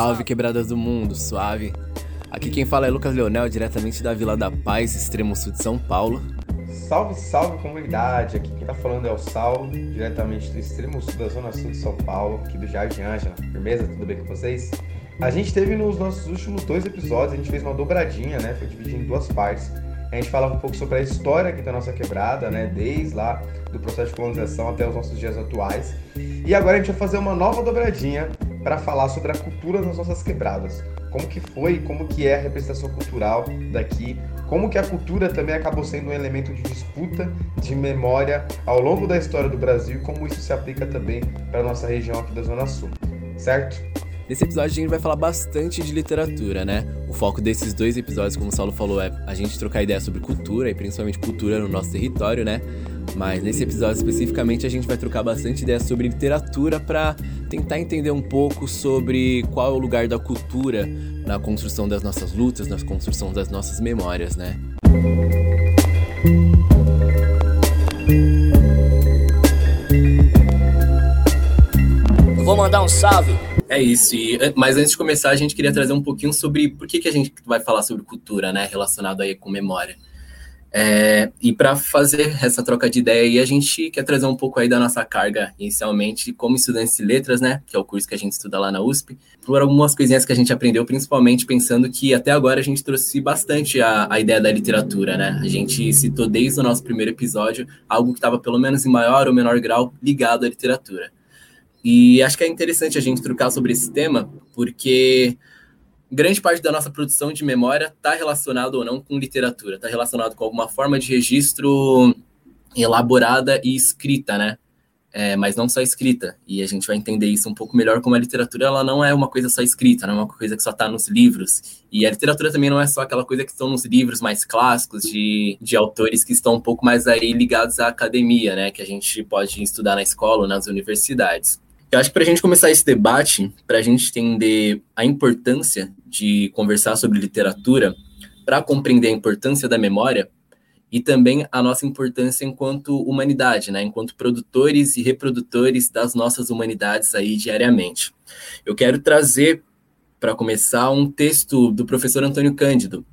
Salve, quebradas do mundo, suave. Aqui quem fala é Lucas Leonel, diretamente da Vila da Paz, extremo sul de São Paulo. Salve, salve comunidade! Aqui quem tá falando é o Sal, diretamente do extremo sul da zona sul de São Paulo, aqui do Jardim Ângela. Firmeza? Tudo bem com vocês? A gente teve nos nossos últimos dois episódios, a gente fez uma dobradinha, né? Foi dividido em duas partes. A gente falava um pouco sobre a história aqui da nossa quebrada, né? Desde lá do processo de colonização até os nossos dias atuais. E agora a gente vai fazer uma nova dobradinha para falar sobre a cultura das nossas quebradas. Como que foi, como que é a representação cultural daqui, como que a cultura também acabou sendo um elemento de disputa, de memória ao longo da história do Brasil e como isso se aplica também para nossa região aqui da Zona Sul, certo? Nesse episódio a gente vai falar bastante de literatura, né? O foco desses dois episódios, como o Saulo falou, é a gente trocar ideia sobre cultura e principalmente cultura no nosso território, né? Mas nesse episódio especificamente a gente vai trocar bastante ideia sobre literatura para tentar entender um pouco sobre qual é o lugar da cultura na construção das nossas lutas, na construção das nossas memórias, né? Vou mandar um salve é isso, e, mas antes de começar, a gente queria trazer um pouquinho sobre por que, que a gente vai falar sobre cultura, né, relacionado aí com memória. É, e para fazer essa troca de ideia aí, a gente quer trazer um pouco aí da nossa carga, inicialmente, como estudante de letras, né, que é o curso que a gente estuda lá na USP, por algumas coisinhas que a gente aprendeu, principalmente pensando que até agora a gente trouxe bastante a, a ideia da literatura, né, a gente citou desde o nosso primeiro episódio algo que estava pelo menos em maior ou menor grau ligado à literatura. E acho que é interessante a gente trocar sobre esse tema, porque grande parte da nossa produção de memória está relacionado ou não com literatura, está relacionado com alguma forma de registro elaborada e escrita, né? É, mas não só escrita. E a gente vai entender isso um pouco melhor como a literatura ela não é uma coisa só escrita, não é uma coisa que só está nos livros. E a literatura também não é só aquela coisa que estão nos livros mais clássicos de, de autores que estão um pouco mais aí ligados à academia, né? Que a gente pode estudar na escola ou nas universidades. Eu acho que para a gente começar esse debate, para a gente entender a importância de conversar sobre literatura, para compreender a importância da memória e também a nossa importância enquanto humanidade, né? enquanto produtores e reprodutores das nossas humanidades aí diariamente. Eu quero trazer, para começar, um texto do professor Antônio Cândido,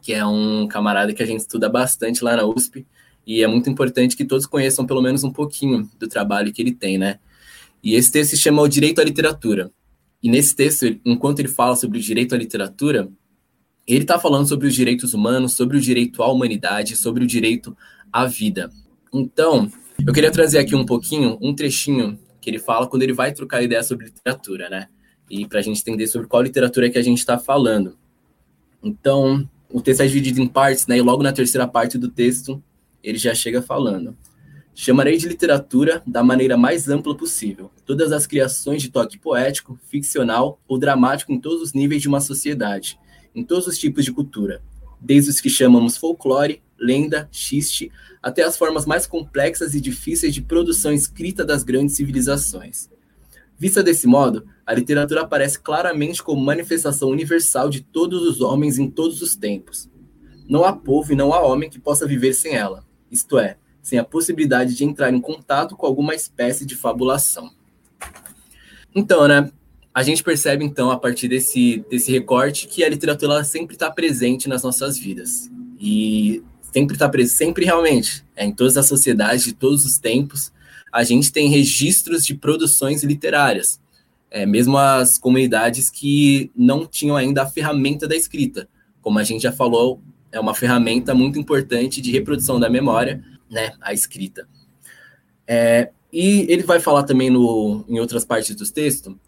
que é um camarada que a gente estuda bastante lá na USP, e é muito importante que todos conheçam pelo menos um pouquinho do trabalho que ele tem, né? E esse texto se chama O Direito à Literatura. E nesse texto, enquanto ele fala sobre o direito à literatura, ele está falando sobre os direitos humanos, sobre o direito à humanidade, sobre o direito à vida. Então, eu queria trazer aqui um pouquinho, um trechinho que ele fala quando ele vai trocar ideia sobre literatura, né? E para a gente entender sobre qual literatura que a gente está falando. Então, o texto é dividido em partes, né? E logo na terceira parte do texto, ele já chega falando. Chamarei de literatura da maneira mais ampla possível todas as criações de toque poético, ficcional ou dramático em todos os níveis de uma sociedade, em todos os tipos de cultura, desde os que chamamos folclore, lenda, xiste, até as formas mais complexas e difíceis de produção escrita das grandes civilizações. Vista desse modo, a literatura aparece claramente como manifestação universal de todos os homens em todos os tempos. Não há povo e não há homem que possa viver sem ela, isto é, sem a possibilidade de entrar em contato com alguma espécie de fabulação. Então, né, a gente percebe então a partir desse, desse recorte que a literatura sempre está presente nas nossas vidas. E sempre está presente, sempre realmente, é, em todas as sociedades de todos os tempos, a gente tem registros de produções literárias, é, mesmo as comunidades que não tinham ainda a ferramenta da escrita, como a gente já falou, é uma ferramenta muito importante de reprodução da memória, né, a escrita. É, e ele vai falar também no, em outras partes do texto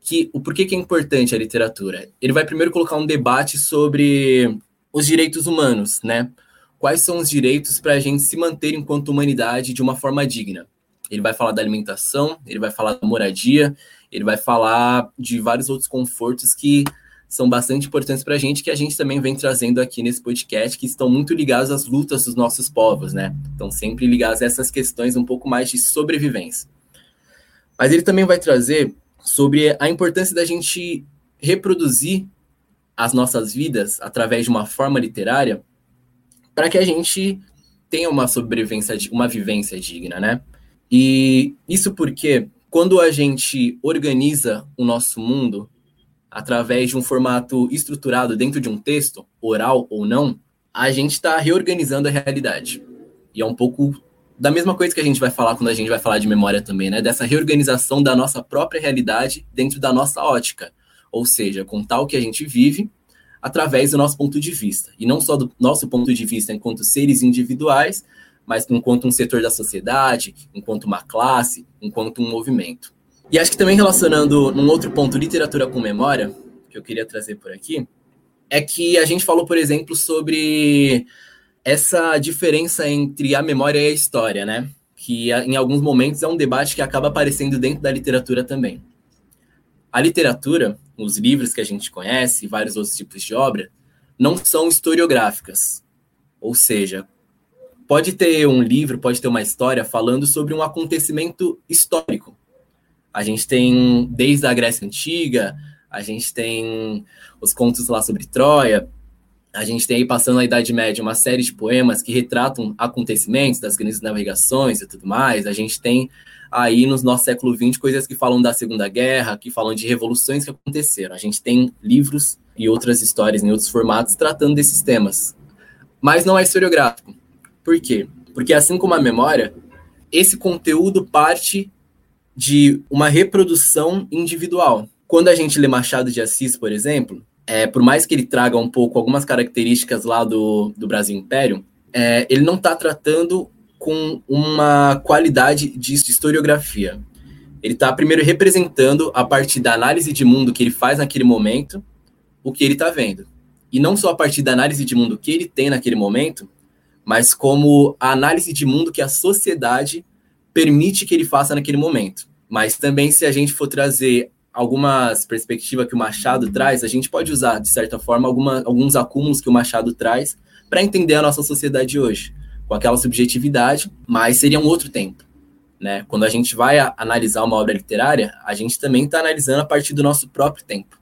que o porquê que é importante a literatura. Ele vai primeiro colocar um debate sobre os direitos humanos, né? Quais são os direitos para a gente se manter enquanto humanidade de uma forma digna? Ele vai falar da alimentação, ele vai falar da moradia, ele vai falar de vários outros confortos que são bastante importantes para a gente, que a gente também vem trazendo aqui nesse podcast, que estão muito ligados às lutas dos nossos povos, né? Estão sempre ligados a essas questões um pouco mais de sobrevivência. Mas ele também vai trazer sobre a importância da gente reproduzir as nossas vidas através de uma forma literária para que a gente tenha uma sobrevivência, uma vivência digna, né? E isso porque quando a gente organiza o nosso mundo através de um formato estruturado dentro de um texto, oral ou não, a gente está reorganizando a realidade. E é um pouco da mesma coisa que a gente vai falar quando a gente vai falar de memória também, né? Dessa reorganização da nossa própria realidade dentro da nossa ótica. Ou seja, contar o que a gente vive através do nosso ponto de vista. E não só do nosso ponto de vista enquanto seres individuais, mas enquanto um setor da sociedade, enquanto uma classe, enquanto um movimento. E acho que também relacionando num outro ponto literatura com memória, que eu queria trazer por aqui, é que a gente falou, por exemplo, sobre essa diferença entre a memória e a história, né? Que em alguns momentos é um debate que acaba aparecendo dentro da literatura também. A literatura, os livros que a gente conhece, vários outros tipos de obra, não são historiográficas. Ou seja, pode ter um livro, pode ter uma história falando sobre um acontecimento histórico. A gente tem, desde a Grécia Antiga, a gente tem os contos lá sobre Troia, a gente tem aí, passando a Idade Média, uma série de poemas que retratam acontecimentos das grandes navegações e tudo mais. A gente tem aí, no nosso século XX, coisas que falam da Segunda Guerra, que falam de revoluções que aconteceram. A gente tem livros e outras histórias em outros formatos tratando desses temas. Mas não é historiográfico. Por quê? Porque assim como a memória, esse conteúdo parte de uma reprodução individual. Quando a gente lê Machado de Assis, por exemplo, é, por mais que ele traga um pouco algumas características lá do, do Brasil Império, é, ele não está tratando com uma qualidade de historiografia. Ele está primeiro representando, a partir da análise de mundo que ele faz naquele momento, o que ele está vendo. E não só a partir da análise de mundo que ele tem naquele momento, mas como a análise de mundo que a sociedade permite que ele faça naquele momento. Mas também, se a gente for trazer algumas perspectivas que o Machado traz, a gente pode usar, de certa forma, alguma, alguns acúmulos que o Machado traz para entender a nossa sociedade hoje, com aquela subjetividade, mas seria um outro tempo. Né? Quando a gente vai a, analisar uma obra literária, a gente também está analisando a partir do nosso próprio tempo.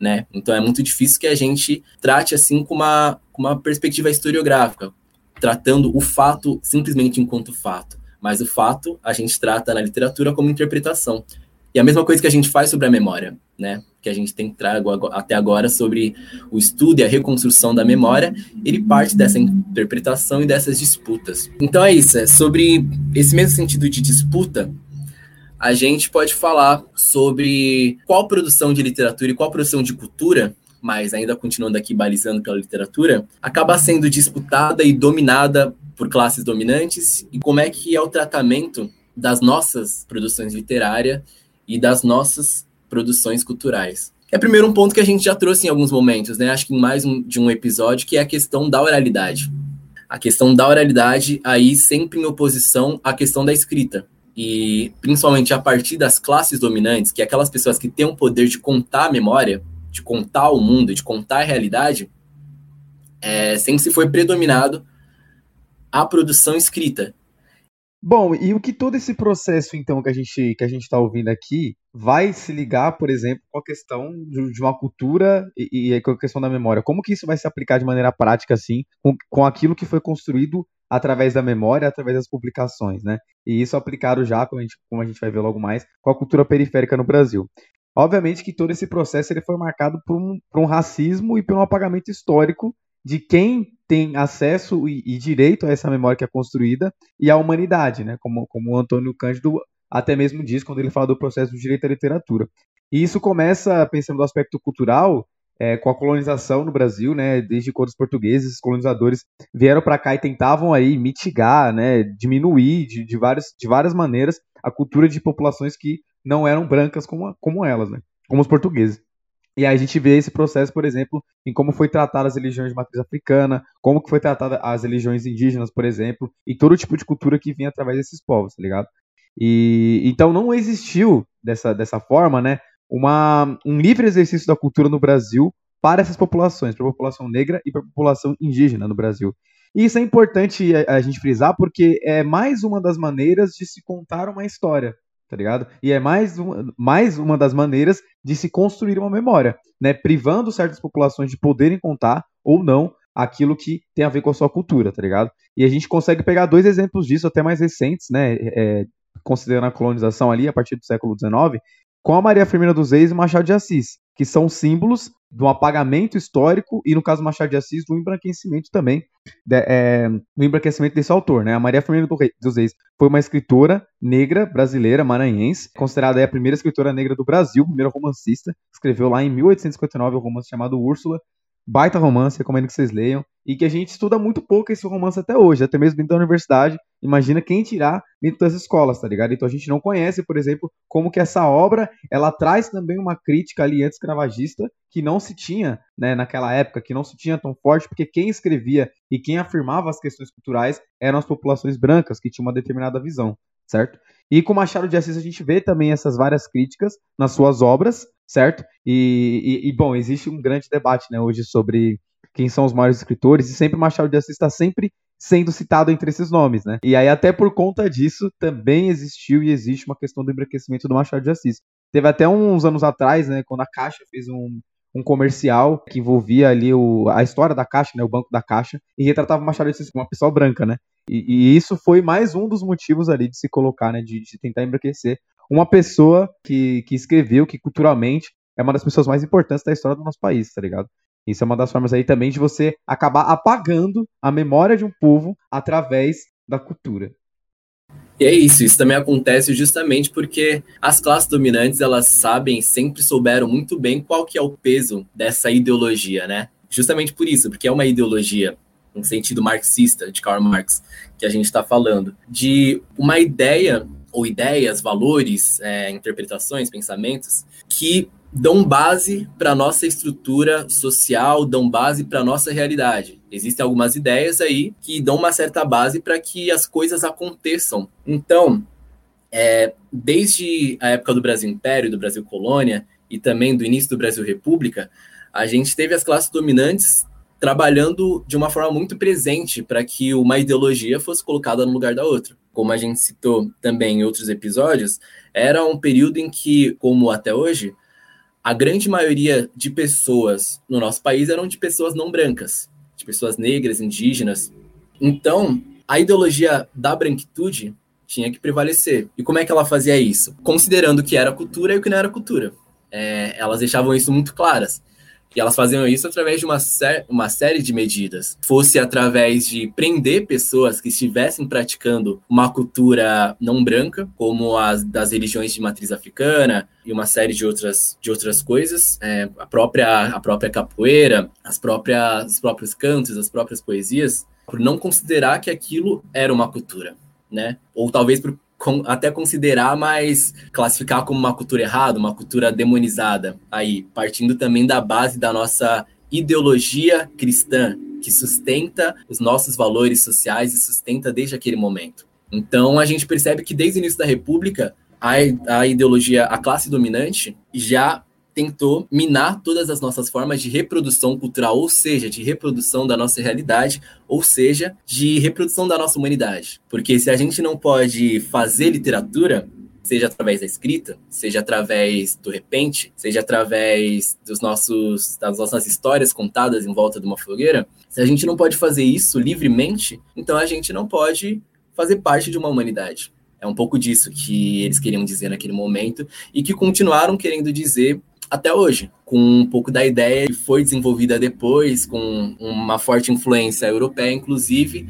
Né? Então é muito difícil que a gente trate assim com uma, com uma perspectiva historiográfica, tratando o fato simplesmente enquanto fato. Mas o fato a gente trata na literatura como interpretação. E a mesma coisa que a gente faz sobre a memória, né? Que a gente tem trago até agora sobre o estudo e a reconstrução da memória, ele parte dessa interpretação e dessas disputas. Então é isso, é sobre esse mesmo sentido de disputa, a gente pode falar sobre qual produção de literatura e qual produção de cultura mas ainda continuando aqui balizando pela literatura, acaba sendo disputada e dominada por classes dominantes e como é que é o tratamento das nossas produções literárias e das nossas produções culturais. É primeiro um ponto que a gente já trouxe em alguns momentos, né? Acho que em mais um, de um episódio, que é a questão da oralidade. A questão da oralidade aí sempre em oposição à questão da escrita. E principalmente a partir das classes dominantes, que é aquelas pessoas que têm o poder de contar a memória, de contar o mundo, de contar a realidade, é, sempre se foi predominado a produção escrita. Bom, e o que todo esse processo, então, que a gente que a gente está ouvindo aqui, vai se ligar, por exemplo, com a questão de, uma cultura e, e, com a questão da memória? Como que isso vai se aplicar de maneira prática, assim, com, com aquilo que foi construído através da memória, através das publicações, né? E isso aplicado já, como a gente, como a gente vai ver logo mais, com a cultura periférica no Brasil. Obviamente que todo esse processo ele foi marcado por um, por um racismo e por um apagamento histórico de quem tem acesso e, e, direito a essa memória que é construída e à humanidade, né? como, como o Antônio Cândido até mesmo diz quando ele fala do processo do direito à literatura. E isso começa, pensando no aspecto cultural, é, com a colonização no Brasil, né, desde quando os portugueses, os colonizadores, vieram para cá e tentavam aí mitigar, né, diminuir de, de, várias, de várias maneiras a cultura de populações que não eram brancas como, como elas, né? Como os portugueses. E aí a gente vê esse processo, por exemplo, em como foi tratada as religiões de matriz africana, como que foi tratada as religiões indígenas, por exemplo, e todo tipo de cultura que vinha através desses povos, tá ligado? E então não existiu dessa, dessa forma, né, uma, um livre exercício da cultura no Brasil para essas populações, para a população negra e para a população indígena no Brasil. E isso é importante a, a gente frisar porque é mais uma das maneiras de se contar uma história tá ligado? E é mais, um, mais uma das maneiras de se construir uma memória, né? Privando certas populações de poderem contar ou não aquilo que tem a ver com a sua cultura, tá ligado? E a gente consegue pegar dois exemplos disso até mais recentes, né? É, considerando a colonização ali a partir do século XIX, com a Maria Firmina dos Reis e Machado de Assis, que são símbolos do apagamento histórico e, no caso Machado de Assis, do embranquecimento também, de, é, do embranquecimento desse autor. Né? A Maria Firmina do Rei, dos Reis foi uma escritora negra brasileira, maranhense, considerada a primeira escritora negra do Brasil, primeira romancista, escreveu lá em 1859 um romance chamado Úrsula, baita romance, recomendo que vocês leiam, e que a gente estuda muito pouco esse romance até hoje, até mesmo dentro da universidade. Imagina quem tirar dentro das escolas, tá ligado? Então a gente não conhece, por exemplo, como que essa obra, ela traz também uma crítica ali anti-escravagista que não se tinha, né, naquela época, que não se tinha tão forte, porque quem escrevia e quem afirmava as questões culturais eram as populações brancas, que tinham uma determinada visão, certo? E com Machado de Assis a gente vê também essas várias críticas nas suas obras, certo? E, e, e, bom, existe um grande debate né, hoje sobre quem são os maiores escritores, e sempre Machado de Assis está sempre sendo citado entre esses nomes, né? E aí, até por conta disso, também existiu e existe uma questão do embranquecimento do Machado de Assis. Teve até uns anos atrás, né, quando a Caixa fez um, um comercial que envolvia ali o, a história da Caixa, né, o banco da Caixa, e retratava o Machado de Assis como uma pessoa branca, né? E, e, isso foi mais um dos motivos ali de se colocar, né, de, de tentar embranquecer uma pessoa que, que escreveu, que culturalmente é uma das pessoas mais importantes da história do nosso país, tá ligado? Isso é uma das formas aí também de você acabar apagando a memória de um povo através da cultura. E é isso, isso também acontece justamente porque as classes dominantes, elas sabem, sempre souberam muito bem qual que é o peso dessa ideologia, né? Justamente por isso, porque é uma ideologia um sentido marxista de Karl Marx que a gente está falando, de uma ideia ou ideias, valores, é, interpretações, pensamentos que dão base para a nossa estrutura social, dão base para a nossa realidade. Existem algumas ideias aí que dão uma certa base para que as coisas aconteçam. Então, é, desde a época do Brasil Império, do Brasil Colônia e também do início do Brasil República, a gente teve as classes dominantes trabalhando de uma forma muito presente para que uma ideologia fosse colocada no lugar da outra. Como a gente citou também em outros episódios, era um período em que, como até hoje, a grande maioria de pessoas no nosso país eram de pessoas não brancas, de pessoas negras, indígenas. Então, a ideologia da branquitude tinha que prevalecer. E como é que ela fazia isso? Considerando o que era cultura e o que não era cultura. É, elas deixavam isso muito claras. E elas faziam isso através de uma, uma série de medidas. Fosse através de prender pessoas que estivessem praticando uma cultura não branca, como as das religiões de matriz africana e uma série de outras, de outras coisas, é, a, própria, a própria capoeira, as próprias, os próprios cantos, as próprias poesias, por não considerar que aquilo era uma cultura. Né? Ou talvez por até considerar, mas classificar como uma cultura errada, uma cultura demonizada. Aí, partindo também da base da nossa ideologia cristã, que sustenta os nossos valores sociais e sustenta desde aquele momento. Então, a gente percebe que desde o início da República, a, a ideologia, a classe dominante, já tentou minar todas as nossas formas de reprodução cultural, ou seja, de reprodução da nossa realidade, ou seja, de reprodução da nossa humanidade. Porque se a gente não pode fazer literatura, seja através da escrita, seja através do repente, seja através dos nossos, das nossas histórias contadas em volta de uma fogueira, se a gente não pode fazer isso livremente, então a gente não pode fazer parte de uma humanidade. É um pouco disso que eles queriam dizer naquele momento e que continuaram querendo dizer até hoje, com um pouco da ideia que foi desenvolvida depois, com uma forte influência europeia, inclusive,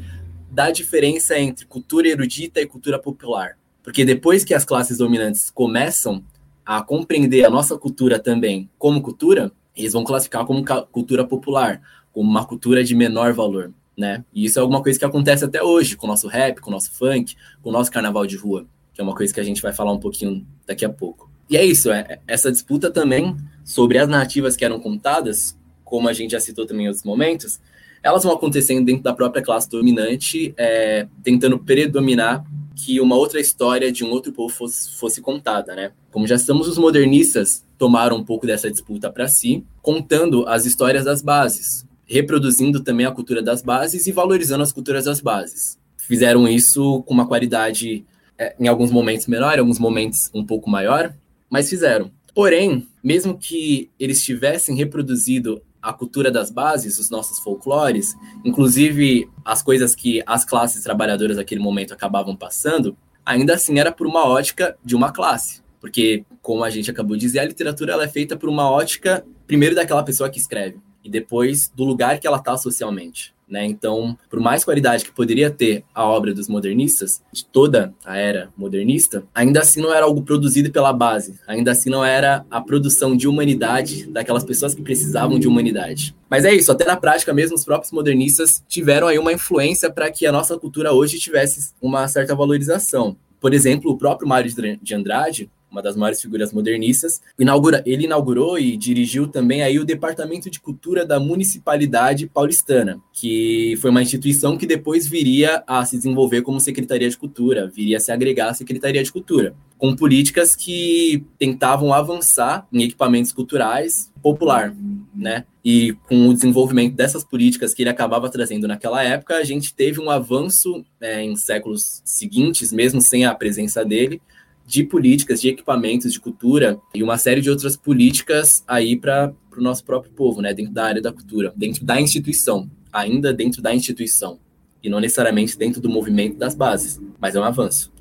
da diferença entre cultura erudita e cultura popular. Porque depois que as classes dominantes começam a compreender a nossa cultura também como cultura, eles vão classificar como cultura popular, como uma cultura de menor valor, né? E isso é alguma coisa que acontece até hoje com o nosso rap, com o nosso funk, com o nosso carnaval de rua, que é uma coisa que a gente vai falar um pouquinho daqui a pouco. E é isso, é, essa disputa também sobre as narrativas que eram contadas, como a gente já citou também em outros momentos, elas vão acontecendo dentro da própria classe dominante, é, tentando predominar que uma outra história de um outro povo fosse, fosse contada, né? Como já estamos, os modernistas tomaram um pouco dessa disputa para si, contando as histórias das bases, reproduzindo também a cultura das bases e valorizando as culturas das bases. Fizeram isso com uma qualidade, é, em alguns momentos menor, em alguns momentos um pouco maior, mas fizeram. Porém, mesmo que eles tivessem reproduzido a cultura das bases, os nossos folclores, inclusive as coisas que as classes trabalhadoras naquele momento acabavam passando, ainda assim era por uma ótica de uma classe. Porque, como a gente acabou de dizer, a literatura ela é feita por uma ótica, primeiro, daquela pessoa que escreve, e depois do lugar que ela está socialmente. Né? Então, por mais qualidade que poderia ter a obra dos modernistas, de toda a era modernista, ainda assim não era algo produzido pela base, ainda assim não era a produção de humanidade daquelas pessoas que precisavam de humanidade. Mas é isso, até na prática mesmo, os próprios modernistas tiveram aí uma influência para que a nossa cultura hoje tivesse uma certa valorização. Por exemplo, o próprio Mário de Andrade, uma das maiores figuras modernistas. Inaugura, ele inaugurou e dirigiu também aí o Departamento de Cultura da Municipalidade Paulistana, que foi uma instituição que depois viria a se desenvolver como Secretaria de Cultura, viria a se agregar à Secretaria de Cultura, com políticas que tentavam avançar em equipamentos culturais popular, né? E com o desenvolvimento dessas políticas que ele acabava trazendo naquela época, a gente teve um avanço é, em séculos seguintes, mesmo sem a presença dele, de políticas, de equipamentos, de cultura e uma série de outras políticas aí para o nosso próprio povo, né, dentro da área da cultura, dentro da instituição, ainda dentro da instituição, e não necessariamente dentro do movimento das bases, mas é um avanço.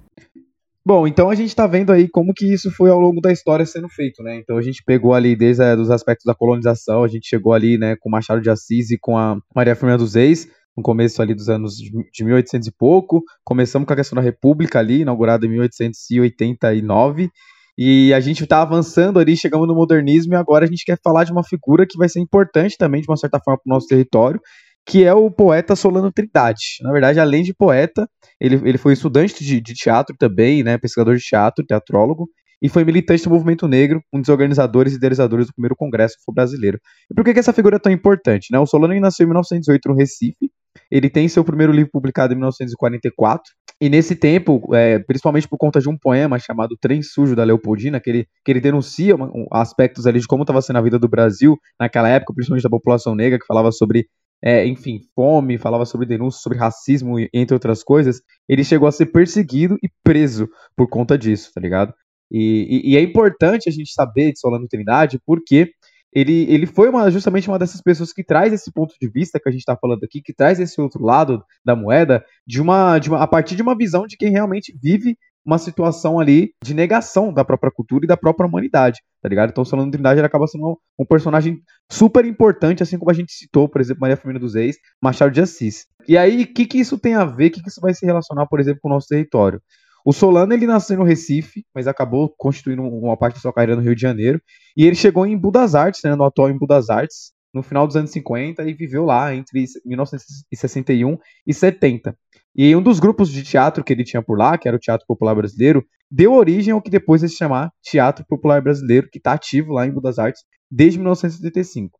Bom, então a gente está vendo aí como que isso foi ao longo da história sendo feito, né? Então a gente pegou ali desde os aspectos da colonização, a gente chegou ali, né, com Machado de Assis e com a Maria Firmina dos Reis, no começo ali dos anos de 1800 e pouco. Começamos com a questão da República ali, inaugurada em 1889. E a gente está avançando ali, chegamos no modernismo, e agora a gente quer falar de uma figura que vai ser importante também, de uma certa forma, para o nosso território, que é o poeta Solano Trindade. Na verdade, além de poeta, ele, ele foi estudante de, de teatro também, né, pesquisador de teatro, teatrólogo, e foi militante do movimento negro, um dos organizadores e idealizadores do primeiro Congresso Brasileiro. E por que, que essa figura é tão importante? Né? O Solano nasceu em 1908 no Recife, ele tem seu primeiro livro publicado em 1944. E nesse tempo, é, principalmente por conta de um poema chamado Trem Sujo da Leopoldina, que ele, que ele denuncia aspectos ali de como estava sendo a vida do Brasil naquela época, principalmente da população negra, que falava sobre, é, enfim, fome, falava sobre denúncias, sobre racismo, entre outras coisas. Ele chegou a ser perseguido e preso por conta disso, tá ligado? E, e, e é importante a gente saber de Solano Trindade, porque ele, ele foi uma, justamente uma dessas pessoas que traz esse ponto de vista que a gente está falando aqui, que traz esse outro lado da moeda, de uma, de uma, a partir de uma visão de quem realmente vive uma situação ali de negação da própria cultura e da própria humanidade, tá ligado? Então, o Solano Trindade ele acaba sendo um personagem super importante, assim como a gente citou, por exemplo, Maria Firmina dos Reis, Machado de Assis. E aí, o que, que isso tem a ver, o que, que isso vai se relacionar, por exemplo, com o nosso território? O Solano ele nasceu no Recife, mas acabou constituindo uma parte da sua carreira no Rio de Janeiro. E ele chegou em Budas Artes, né, no atual em Budas Artes, no final dos anos 50 e viveu lá entre 1961 e 70. E um dos grupos de teatro que ele tinha por lá, que era o Teatro Popular Brasileiro, deu origem ao que depois se chamar Teatro Popular Brasileiro, que está ativo lá em Budas Artes desde 1975.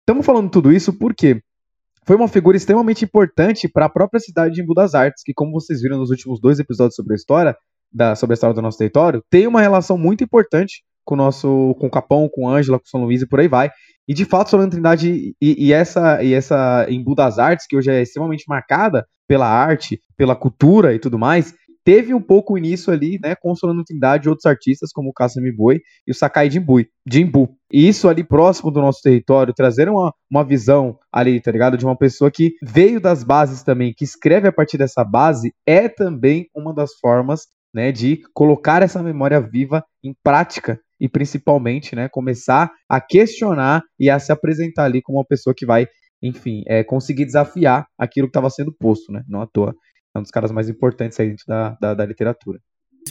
Estamos falando tudo isso porque foi uma figura extremamente importante para a própria cidade de Embu das Artes, que, como vocês viram nos últimos dois episódios sobre a história, da, sobre a história do nosso território, tem uma relação muito importante com o nosso, com o Capão, com Ângela, com São Luís e por aí vai. E de fato, Solano Trindade e, e, essa e essa Embu das Artes, que hoje é extremamente marcada pela arte, pela cultura e tudo mais, teve um pouco o início ali, né, com Solano Trindade e outros artistas, como o Cassami Boi e o Sakai Jimbu. Jimbu. E isso ali próximo do nosso território, trazer uma, uma visão ali, tá ligado? De uma pessoa que veio das bases também, que escreve a partir dessa base, é também uma das formas, né, de colocar essa memória viva em prática e principalmente, né, começar a questionar e a se apresentar ali como uma pessoa que vai, enfim, é, conseguir desafiar aquilo que estava sendo posto, né, não à toa é um dos caras mais importantes aí dentro da, da, da literatura.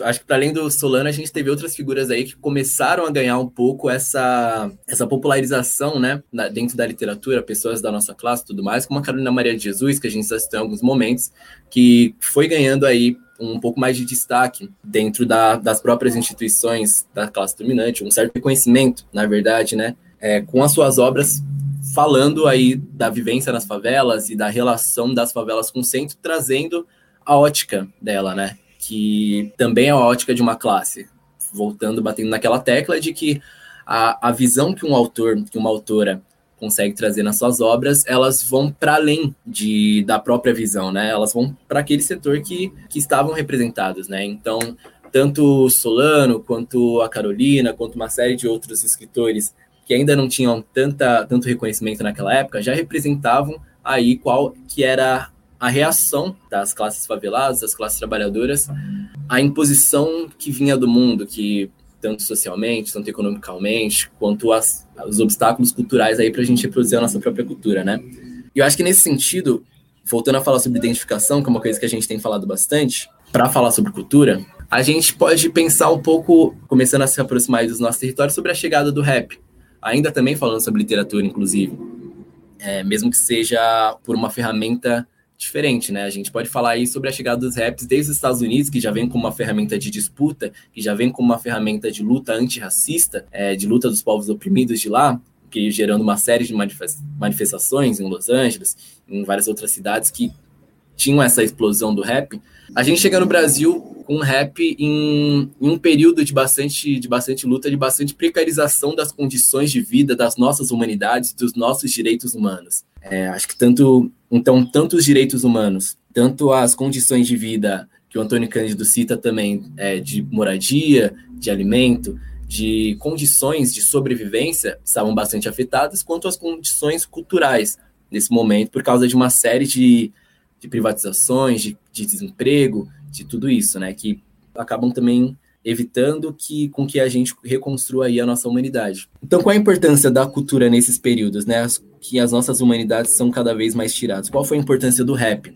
Acho que para além do Solano, a gente teve outras figuras aí que começaram a ganhar um pouco essa, essa popularização, né, dentro da literatura, pessoas da nossa classe e tudo mais, como a Carolina Maria de Jesus, que a gente assistiu em alguns momentos, que foi ganhando aí um pouco mais de destaque dentro da, das próprias instituições da classe dominante, um certo reconhecimento, na verdade, né, é, com as suas obras falando aí da vivência nas favelas e da relação das favelas com o centro, trazendo a ótica dela, né? Que também é a ótica de uma classe. Voltando, batendo naquela tecla de que a, a visão que um autor, que uma autora consegue trazer nas suas obras, elas vão para além de, da própria visão, né? Elas vão para aquele setor que, que estavam representados, né? Então, tanto Solano, quanto a Carolina, quanto uma série de outros escritores que ainda não tinham tanta, tanto reconhecimento naquela época, já representavam aí qual que era a reação das classes faveladas, das classes trabalhadoras, à imposição que vinha do mundo, que tanto socialmente, tanto economicamente, quanto as, os obstáculos culturais aí para a gente reproduzir a nossa própria cultura, né? E eu acho que nesse sentido, voltando a falar sobre identificação, que é uma coisa que a gente tem falado bastante, para falar sobre cultura, a gente pode pensar um pouco, começando a se aproximar dos nossos territórios, sobre a chegada do rap. Ainda também falando sobre literatura, inclusive. É, mesmo que seja por uma ferramenta diferente, né? A gente pode falar aí sobre a chegada dos raps desde os Estados Unidos, que já vem como uma ferramenta de disputa, que já vem como uma ferramenta de luta antirracista, é, de luta dos povos oprimidos de lá, que gerando uma série de manifestações em Los Angeles, em várias outras cidades que tinham essa explosão do rap. A gente chega no Brasil com rap em, em, um período de bastante, de bastante luta, de bastante precarização das condições de vida das nossas humanidades, dos nossos direitos humanos. É, acho que tanto, então, tanto os direitos humanos, tanto as condições de vida que o Antônio Cândido cita também, é, de moradia, de alimento, de condições de sobrevivência estavam bastante afetadas, quanto as condições culturais nesse momento, por causa de uma série de, de privatizações, de, de desemprego, de tudo isso, né? Que acabam também evitando que com que a gente reconstrua aí a nossa humanidade. Então, qual a importância da cultura nesses períodos, né? Que as nossas humanidades são cada vez mais tiradas. Qual foi a importância do rap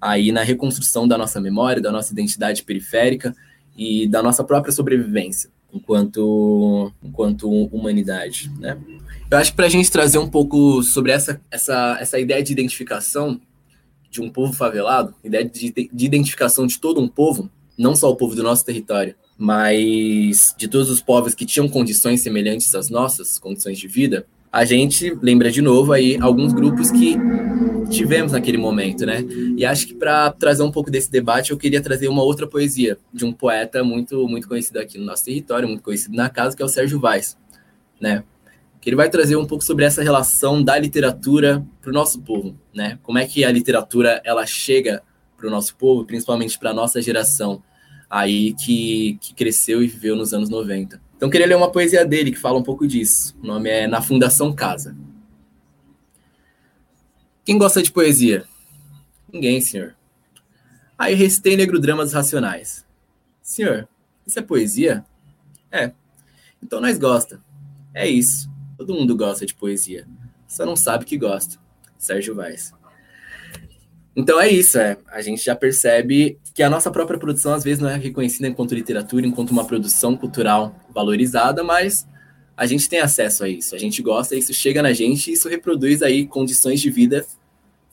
aí na reconstrução da nossa memória, da nossa identidade periférica e da nossa própria sobrevivência enquanto enquanto humanidade, né? Eu acho que para a gente trazer um pouco sobre essa, essa, essa ideia de identificação de um povo favelado, ideia de, de identificação de todo um povo, não só o povo do nosso território, mas de todos os povos que tinham condições semelhantes às nossas, condições de vida, a gente lembra de novo aí alguns grupos que tivemos naquele momento, né? E acho que para trazer um pouco desse debate, eu queria trazer uma outra poesia de um poeta muito muito conhecido aqui no nosso território, muito conhecido na casa, que é o Sérgio Vaz, né? Que ele vai trazer um pouco sobre essa relação da literatura para o nosso povo, né? Como é que a literatura ela chega para o nosso povo, principalmente para a nossa geração aí que, que cresceu e viveu nos anos 90. Então, queria ler uma poesia dele que fala um pouco disso. O nome é Na Fundação Casa. Quem gosta de poesia? Ninguém, senhor. Aí recitei Dramas Racionais. Senhor, isso é poesia? É. Então nós gosta. É isso. Todo mundo gosta de poesia. Só não sabe que gosta. Sérgio Vaz. Então é isso, é. A gente já percebe que a nossa própria produção às vezes não é reconhecida enquanto literatura, enquanto uma produção cultural valorizada, mas a gente tem acesso a isso. A gente gosta, isso chega na gente isso reproduz aí condições de vida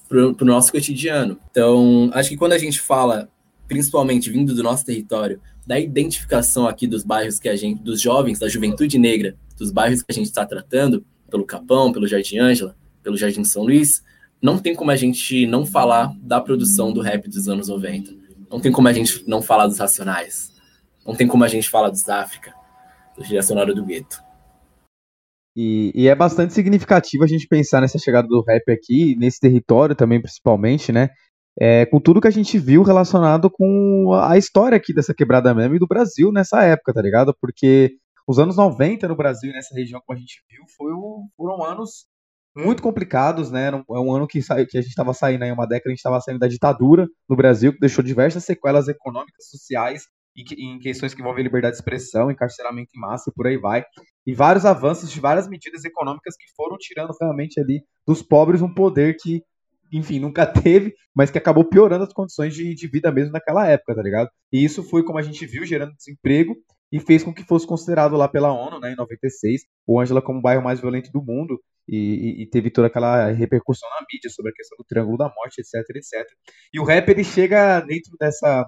para o nosso cotidiano. Então, acho que quando a gente fala, principalmente vindo do nosso território, da identificação aqui dos bairros que a gente, dos jovens, da juventude negra, dos bairros que a gente está tratando, pelo Capão, pelo Jardim Ângela, pelo Jardim São Luís, não tem como a gente não falar da produção do rap dos anos 90. Não tem como a gente não falar dos Racionais. Não tem como a gente falar dos África, do Direcionário do Gueto. E, e, é bastante significativo a gente pensar nessa chegada do rap aqui, nesse território também, principalmente, né? É, com tudo que a gente viu relacionado com a história aqui dessa quebrada mesmo e do Brasil nessa época, tá ligado? Porque os anos 90 no Brasil, nessa região, como a gente viu, foi, foram anos muito complicados, né? É um ano que, que a gente estava saindo aí, uma década, a gente estava saindo da ditadura no Brasil, que deixou diversas sequelas econômicas, sociais, e em questões que envolvem liberdade de expressão, encarceramento em massa e por aí vai. E vários avanços de várias medidas econômicas que foram tirando realmente ali dos pobres um poder que, enfim, nunca teve, mas que acabou piorando as condições de, de vida mesmo naquela época, tá ligado? E isso foi, como a gente viu, gerando desemprego e fez com que fosse considerado lá pela ONU, né, em 96, o Ângela como o bairro mais violento do mundo e, e, teve toda aquela repercussão na mídia sobre a questão do Triângulo da Morte, etc, etc. E o rap ele chega dentro dessa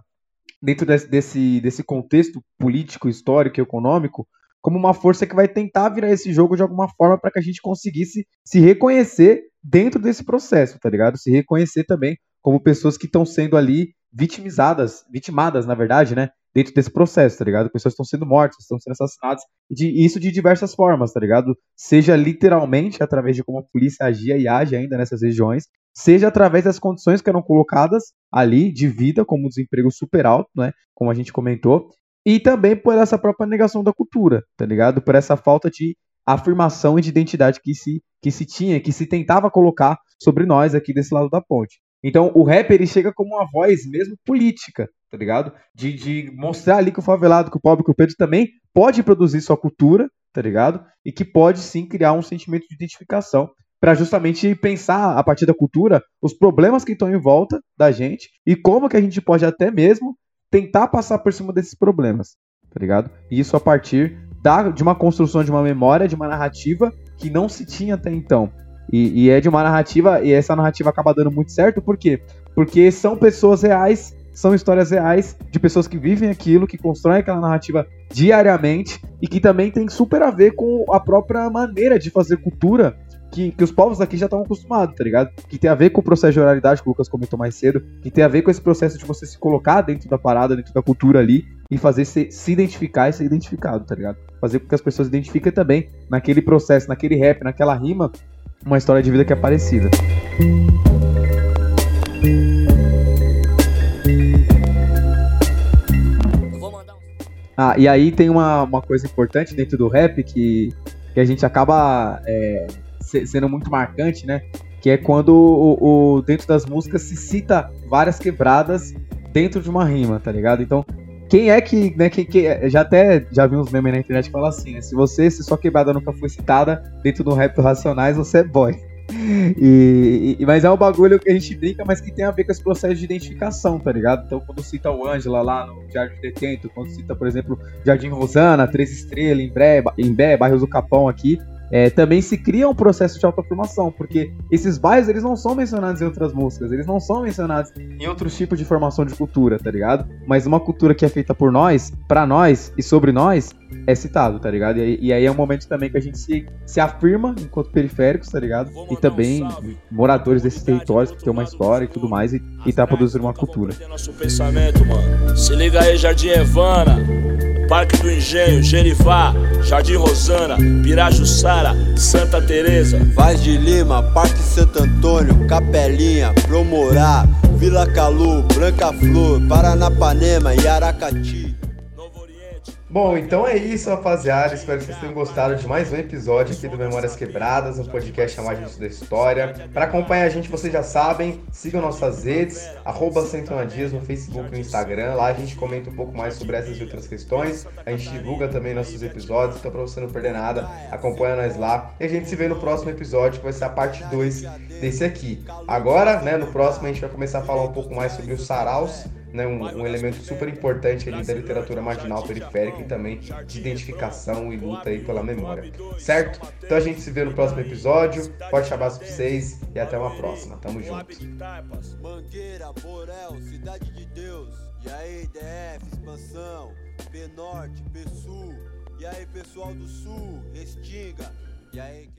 dentro desse, desse, desse contexto político, histórico e econômico como uma força que vai tentar virar esse jogo de alguma forma para que a gente conseguisse se reconhecer dentro desse processo, tá ligado? Se reconhecer também como pessoas que estão sendo ali vitimizadas, vitimadas, na verdade, né? Dentro desse processo, tá ligado? Pessoas estão sendo mortas, estão sendo assassinadas, de, isso de diversas formas, tá ligado? Seja literalmente através de como a polícia agia e age ainda nessas regiões, seja através das condições que eram colocadas ali de vida, como o desemprego super alto, né? Como a gente comentou, e também por essa própria negação da cultura, tá ligado? Por essa falta de afirmação e de identidade que se, que se tinha, que se tentava colocar sobre nós aqui desse lado da ponte. Então, o rap ele chega como uma voz mesmo política, tá ligado? De, de mostrar ali que o favelado, que o pobre, que o preto também pode produzir sua cultura, tá ligado? E que pode sim criar um sentimento de identificação para justamente pensar a partir da cultura os problemas que estão em volta da gente e como que a gente pode até mesmo tentar passar por cima desses problemas, tá ligado? E isso a partir da, de uma construção de uma memória, de uma narrativa que não se tinha até então. E, e, é de uma narrativa, e essa narrativa acaba dando muito certo, por quê? Porque são pessoas reais, são histórias reais de pessoas que vivem aquilo, que constroem aquela narrativa diariamente e que também tem super a ver com a própria maneira de fazer cultura que, que os povos daqui já estão acostumados, tá ligado? Que tem a ver com o processo de oralidade que o Lucas comentou mais cedo, que tem a ver com esse processo de você se colocar dentro da parada, dentro da cultura ali e fazer se, se identificar e ser identificado, tá ligado? Fazer com que as pessoas identifiquem também naquele processo, naquele rap, naquela rima, uma história de vida que é parecida. Ah, e aí tem uma, uma coisa importante dentro do rap que, que a gente acaba é, sendo muito marcante, né? Que é quando o, o, dentro das músicas se cita várias quebradas dentro de uma rima, tá ligado? Então, quem é que, né, quem, quem, já até já vi uns memes na internet que falam assim, né? Se você, se sua quebrada nunca foi citada dentro do rap do Racionais, você é boy. E, e, mas é um bagulho que a gente brinca, mas que tem a ver com esse processo de identificação, tá ligado? Então, quando cita o Ângela lá no Jardim Detento, quando cita, por exemplo, Jardim Rosana, Três Estrelas, em Bé, Bairros do Capão aqui, é, também se cria um processo de autoafirmação, porque esses bairros eles não são mencionados em outras músicas, eles não são mencionados em outros tipos de formação de cultura, tá ligado? Mas uma cultura que é feita por nós, para nós e sobre nós, é citado, tá ligado? E, e, aí é um momento também que a gente se, se afirma enquanto periféricos, tá ligado? E também moradores desses territórios que tem uma história e tudo mais, e, e tá produzindo uma cultura. Nosso pensamento, mano. Se liga aí, Jardim Evana. Parque do Engenho, Gerivá, Jardim Rosana, Pirajussara, Santa Teresa. Vaz de Lima, Parque Santo Antônio, Capelinha, Promorá, Vila Calu, Branca Flor, Paranapanema e Aracati. Bom, então é isso, rapaziada. Espero que vocês tenham gostado de mais um episódio aqui do Memórias Quebradas, um podcast chamado Gente da História. Para acompanhar a gente, vocês já sabem, sigam nossas redes, arroba Dias no Facebook e no Instagram. Lá a gente comenta um pouco mais sobre essas e outras questões. A gente divulga também nossos episódios, então para você não perder nada, acompanha nós lá. E a gente se vê no próximo episódio, que vai ser a parte 2 desse aqui. Agora, né, no próximo a gente vai começar a falar um pouco mais sobre os saraus né, um, um, elemento super importante ali da literatura marginal periférica e também de identificação e luta aí pela memória, certo? Então a gente se vê no próximo episódio. Forte abraço pra vocês e até uma próxima. Tamo junto. Mangueira, Borel, Cidade de Deus. E aí, DF, expansão. P Norte, P Sul. E aí, pessoal do Sul, Restinga. E aí,